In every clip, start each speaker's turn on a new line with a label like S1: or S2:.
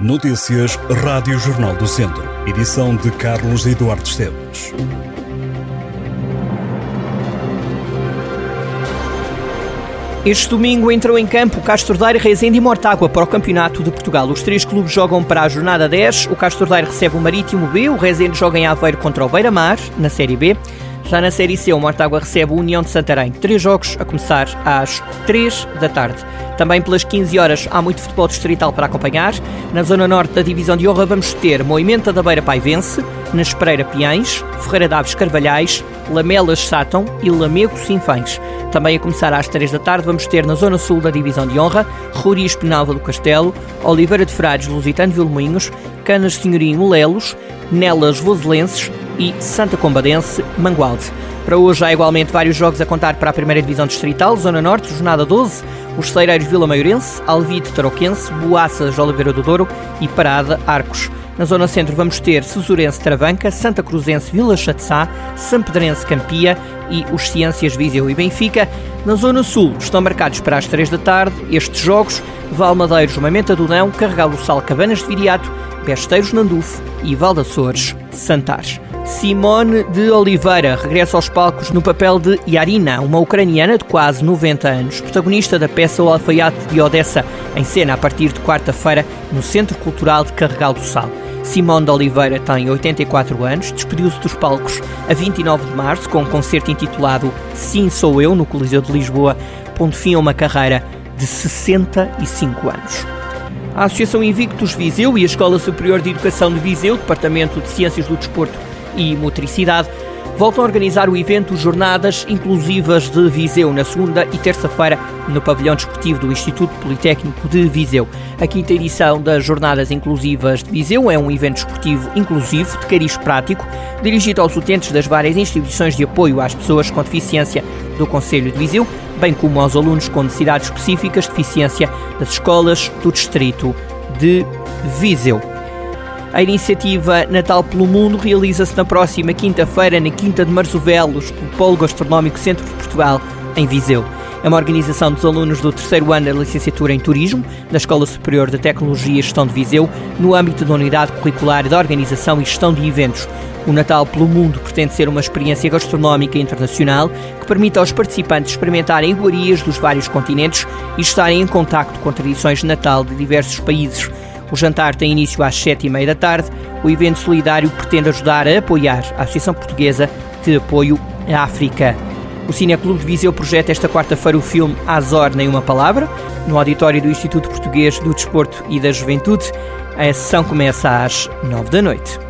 S1: Notícias Rádio Jornal do Centro. Edição de Carlos Eduardo Esteves.
S2: Este domingo entrou em campo Castro Daire, Rezende e Mortágua para o Campeonato de Portugal. Os três clubes jogam para a jornada 10. O Castro Daire recebe o Marítimo B, o Rezende joga em Aveiro contra o Beira-Mar, na Série B. Já na Série C, o Mortágua recebe o União de Santarém. Três jogos a começar às 3 da tarde. Também pelas 15 horas há muito futebol distrital para acompanhar. Na zona norte da divisão de honra vamos ter Moimenta da Beira Paivense, na Espereira Piães, Ferreira Daves Carvalhais, Lamelas Sátão e Lamego Sinfães. Também a começar às 3 da tarde vamos ter na zona sul da divisão de honra Ruri Espinalva do Castelo, Oliveira de Frades Lusitano Vilmoinhos, Canas Senhorinho Lelos, Nelas Voselenses e Santa Combadense Mangualde. Para hoje há igualmente vários jogos a contar para a primeira divisão distrital, Zona Norte, jornada 12, os Celeireiros Vila Maiorense, Alvite Tarouquense, Boaças Oliveira do Douro e Parada Arcos. Na Zona Centro vamos ter Cesurense Travanca, Santa Cruzense Vila Chatzá, Sampedrense Campia e os Ciências Viseu e Benfica. Na Zona Sul estão marcados para as 3 da tarde estes jogos Valmadeiros Mamenta do Dão, Carregal do Sal Cabanas de Viriato, Besteiros Nandufo e Valdaçores Santares. Simone de Oliveira regressa aos palcos no papel de Yarina, uma ucraniana de quase 90 anos, protagonista da peça O Alfaiate de Odessa, em cena a partir de quarta-feira no Centro Cultural de Carregal do Sal. Simone de Oliveira tem 84 anos, despediu-se dos palcos a 29 de março com um concerto intitulado Sim Sou Eu, no Coliseu de Lisboa, pondo fim a uma carreira de 65 anos. A Associação Invictus Viseu e a Escola Superior de Educação de Viseu, Departamento de Ciências do Desporto e Motricidade, voltam a organizar o evento Jornadas Inclusivas de Viseu na segunda e terça-feira no pavilhão desportivo do Instituto Politécnico de Viseu. A quinta edição das Jornadas Inclusivas de Viseu é um evento desportivo inclusivo de cariz prático, dirigido aos utentes das várias instituições de apoio às pessoas com deficiência do Conselho de Viseu, bem como aos alunos com necessidades específicas de deficiência das escolas do Distrito de Viseu. A iniciativa Natal pelo Mundo realiza-se na próxima quinta-feira na Quinta de Marzovelos, pelo Polo Gastronómico Centro de Portugal, em Viseu. É uma organização dos alunos do terceiro ano da licenciatura em Turismo, da Escola Superior de Tecnologia e Gestão de Viseu, no âmbito da Unidade Curricular da Organização e Gestão de Eventos. O Natal pelo Mundo pretende ser uma experiência gastronómica internacional que permita aos participantes experimentarem iguarias dos vários continentes e estarem em contacto com tradições de Natal de diversos países. O jantar tem início às sete e meia da tarde. O evento solidário pretende ajudar a apoiar a Associação Portuguesa de Apoio à África. O Cineclube de Viseu projeta esta quarta-feira o filme Azor Nem Uma Palavra, no auditório do Instituto Português do Desporto e da Juventude. A sessão começa às nove da noite.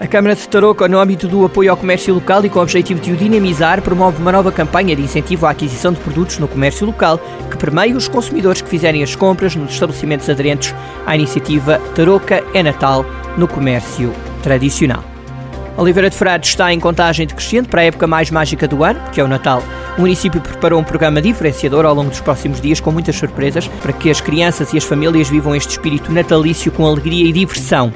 S2: A Câmara de Tarouca, no âmbito do apoio ao comércio local e com o objetivo de o dinamizar, promove uma nova campanha de incentivo à aquisição de produtos no comércio local, que permeia os consumidores que fizerem as compras nos estabelecimentos aderentes à iniciativa Tarouca é Natal no comércio tradicional. Oliveira de Frades está em contagem decrescente para a época mais mágica do ano, que é o Natal. O município preparou um programa diferenciador ao longo dos próximos dias, com muitas surpresas, para que as crianças e as famílias vivam este espírito natalício com alegria e diversão.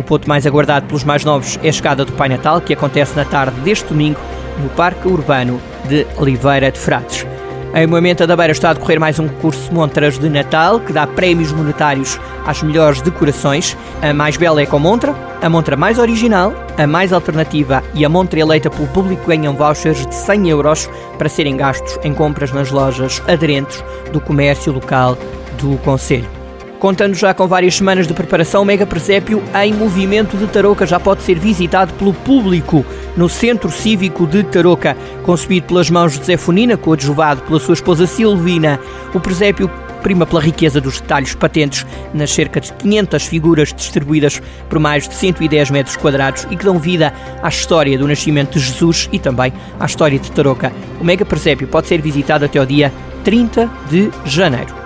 S2: O ponto mais aguardado pelos mais novos é a chegada do Pai Natal, que acontece na tarde deste domingo no Parque Urbano de Oliveira de Frades. Em Moimenta da Beira está a decorrer mais um concurso montras de Natal que dá prémios monetários às melhores decorações. A mais bela é com montra, a montra mais original, a mais alternativa e a montra eleita pelo público ganham vouchers de 100 euros para serem gastos em compras nas lojas aderentes do comércio local do Conselho. Contando já com várias semanas de preparação, o Mega Presépio em movimento de Tarouca já pode ser visitado pelo público no Centro Cívico de Tarouca. Concebido pelas mãos de Zé Funina, coadjuvado pela sua esposa Silvina, o presépio prima pela riqueza dos detalhes patentes nas cerca de 500 figuras distribuídas por mais de 110 metros quadrados e que dão vida à história do nascimento de Jesus e também à história de Tarouca. O Mega Presépio pode ser visitado até o dia 30 de janeiro.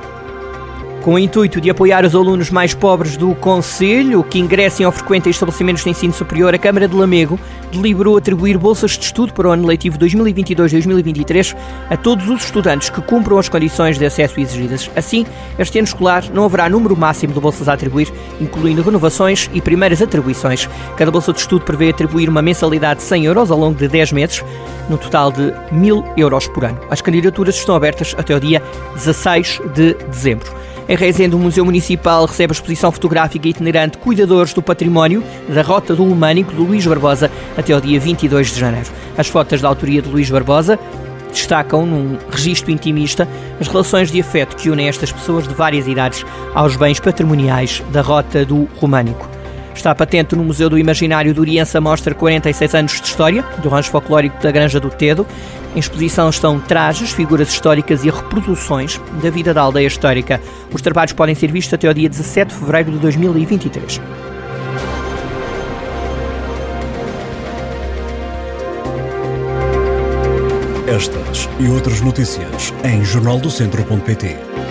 S2: Com o intuito de apoiar os alunos mais pobres do Conselho que ingressem ou frequentem estabelecimentos de ensino superior, a Câmara de Lamego deliberou atribuir bolsas de estudo para o ano letivo 2022-2023 a todos os estudantes que cumpram as condições de acesso exigidas. Assim, este ano escolar não haverá número máximo de bolsas a atribuir, incluindo renovações e primeiras atribuições. Cada bolsa de estudo prevê atribuir uma mensalidade de 100 euros ao longo de 10 meses, no total de 1000 euros por ano. As candidaturas estão abertas até o dia 16 de dezembro. Em Rezende, o Museu Municipal recebe a exposição fotográfica itinerante Cuidadores do Património da Rota do Humânico de Luís Barbosa até ao dia 22 de janeiro. As fotos da autoria de Luís Barbosa destacam, num registro intimista, as relações de afeto que unem estas pessoas de várias idades aos bens patrimoniais da Rota do Românico. Está patente no Museu do Imaginário de Oriença mostra 46 anos de história do rancho folclórico da Granja do Tedo. Em exposição estão trajes, figuras históricas e reproduções da vida da aldeia histórica. Os trabalhos podem ser vistos até o dia 17 de fevereiro de 2023.
S1: Estas e outras notícias em jornaldocentro.pt.